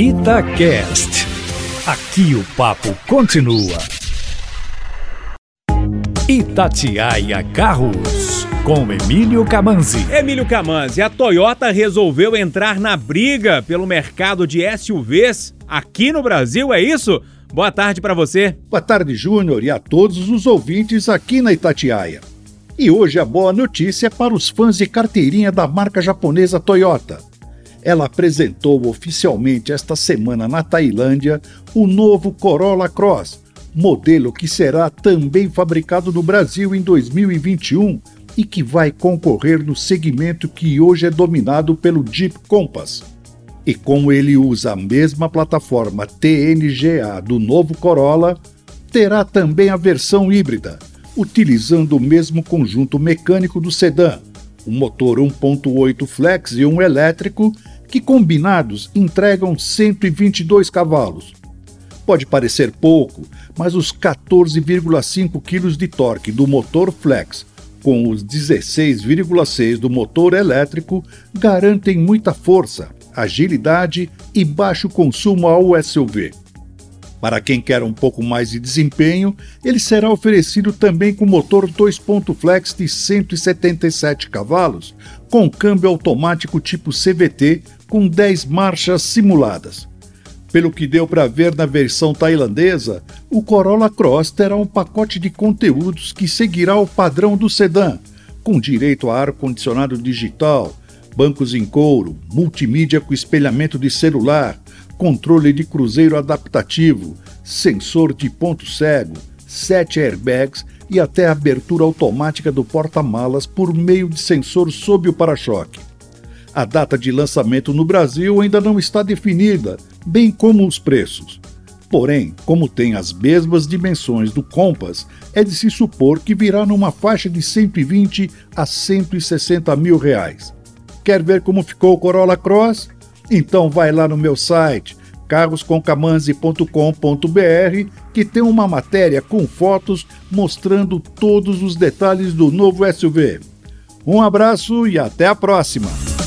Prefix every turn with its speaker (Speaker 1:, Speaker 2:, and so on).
Speaker 1: Itacast. Aqui o papo continua. Itatiaia Carros, com Emílio Camanzi.
Speaker 2: Emílio Camanzi, a Toyota resolveu entrar na briga pelo mercado de SUVs aqui no Brasil, é isso? Boa tarde para você.
Speaker 3: Boa tarde, Júnior, e a todos os ouvintes aqui na Itatiaia. E hoje a boa notícia é para os fãs de carteirinha da marca japonesa Toyota. Ela apresentou oficialmente esta semana na Tailândia o novo Corolla Cross, modelo que será também fabricado no Brasil em 2021 e que vai concorrer no segmento que hoje é dominado pelo Jeep Compass. E como ele usa a mesma plataforma TNGA do novo Corolla, terá também a versão híbrida, utilizando o mesmo conjunto mecânico do sedã, um motor 1.8 flex e um elétrico, que combinados entregam 122 cavalos. Pode parecer pouco, mas os 14,5 kg de torque do motor flex com os 16,6 do motor elétrico garantem muita força, agilidade e baixo consumo ao SUV. Para quem quer um pouco mais de desempenho, ele será oferecido também com motor 2. flex de 177 cavalos, com câmbio automático tipo CVT com 10 marchas simuladas. Pelo que deu para ver na versão tailandesa, o Corolla Cross terá um pacote de conteúdos que seguirá o padrão do sedã, com direito a ar-condicionado digital, bancos em couro, multimídia com espelhamento de celular, controle de cruzeiro adaptativo, sensor de ponto cego, sete airbags e até abertura automática do porta-malas por meio de sensor sob o para-choque. A data de lançamento no Brasil ainda não está definida, bem como os preços. Porém, como tem as mesmas dimensões do Compass, é de se supor que virá numa faixa de 120 a 160 mil reais. Quer ver como ficou o Corolla Cross? Então vai lá no meu site carrosconcamanzi.com.br que tem uma matéria com fotos mostrando todos os detalhes do novo SUV. Um abraço e até a próxima!